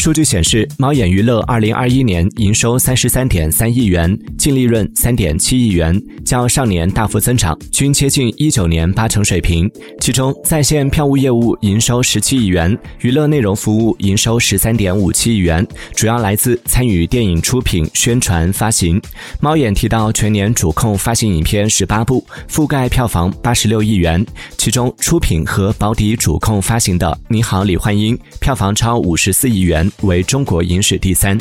数据显示，猫眼娱乐二零二一年营收三十三点三亿元，净利润三点七亿元，较上年大幅增长，均接近一九年八成水平。其中，在线票务业务营收十七亿元，娱乐内容服务营收十三点五七亿元，主要来自参与电影出品、宣传、发行。猫眼提到，全年主控发行影片十八部，覆盖票房八十六亿元，其中出品和保底主控发行的《你好，李焕英》票房超五十四亿元为中国影史第三。